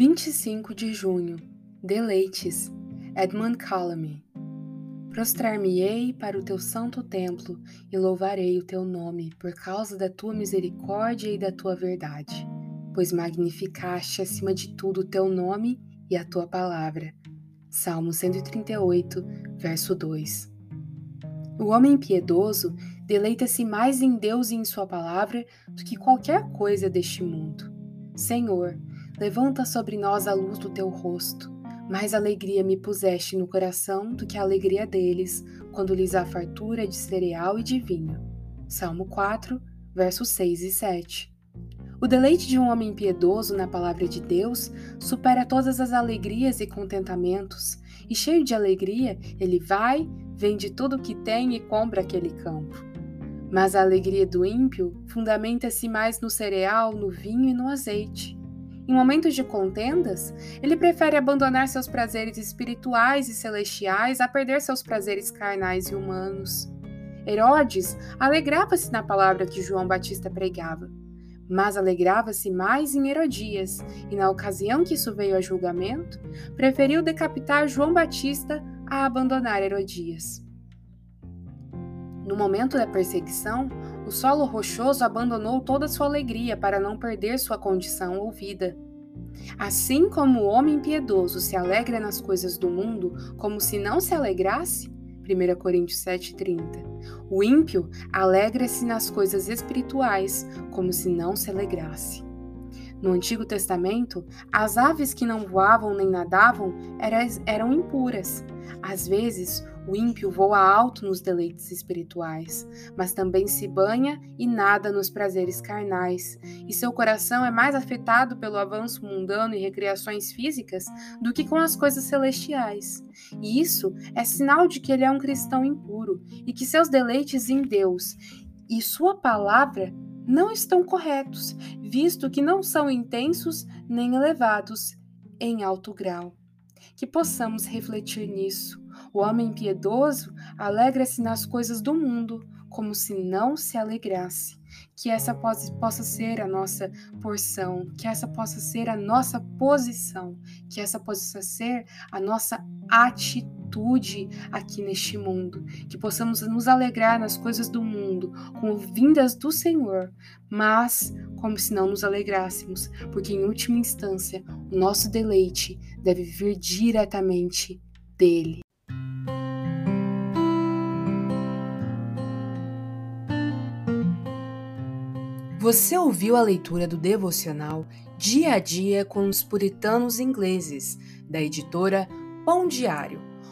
25 de junho Deleites Edmund Calamy Prostrar-me-ei para o teu santo templo e louvarei o teu nome por causa da tua misericórdia e da tua verdade, pois magnificaste acima de tudo o teu nome e a tua palavra. Salmo 138, verso 2. O homem piedoso deleita-se mais em Deus e em Sua palavra do que qualquer coisa deste mundo. Senhor, levanta sobre nós a luz do teu rosto. Mais alegria me puseste no coração do que a alegria deles, quando lhes há fartura de cereal e de vinho. Salmo 4, versos 6 e 7. O deleite de um homem piedoso na palavra de Deus supera todas as alegrias e contentamentos, e cheio de alegria, ele vai, vende tudo o que tem e compra aquele campo. Mas a alegria do ímpio fundamenta-se mais no cereal, no vinho e no azeite. Em momentos de contendas, ele prefere abandonar seus prazeres espirituais e celestiais a perder seus prazeres carnais e humanos. Herodes alegrava-se na palavra que João Batista pregava, mas alegrava-se mais em Herodias, e na ocasião que isso veio a julgamento, preferiu decapitar João Batista a abandonar Herodias. No momento da perseguição, o solo rochoso abandonou toda sua alegria para não perder sua condição ou vida. Assim como o homem piedoso se alegra nas coisas do mundo, como se não se alegrasse, 1 Coríntios 7,30. O ímpio alegra-se nas coisas espirituais, como se não se alegrasse. No Antigo Testamento, as aves que não voavam nem nadavam eram impuras. Às vezes, o ímpio voa alto nos deleites espirituais, mas também se banha e nada nos prazeres carnais, e seu coração é mais afetado pelo avanço mundano e recreações físicas do que com as coisas celestiais. E isso é sinal de que ele é um cristão impuro e que seus deleites em Deus e sua palavra não estão corretos, visto que não são intensos nem elevados em alto grau. Que possamos refletir nisso. O homem piedoso alegra-se nas coisas do mundo, como se não se alegrasse. Que essa possa ser a nossa porção, que essa possa ser a nossa posição, que essa possa ser a nossa atitude aqui neste mundo, que possamos nos alegrar nas coisas do mundo, com vindas do Senhor, mas como se não nos alegrássemos, porque em última instância o nosso deleite deve vir diretamente dele. Você ouviu a leitura do devocional Dia a Dia com os Puritanos Ingleses, da editora Pão Diário.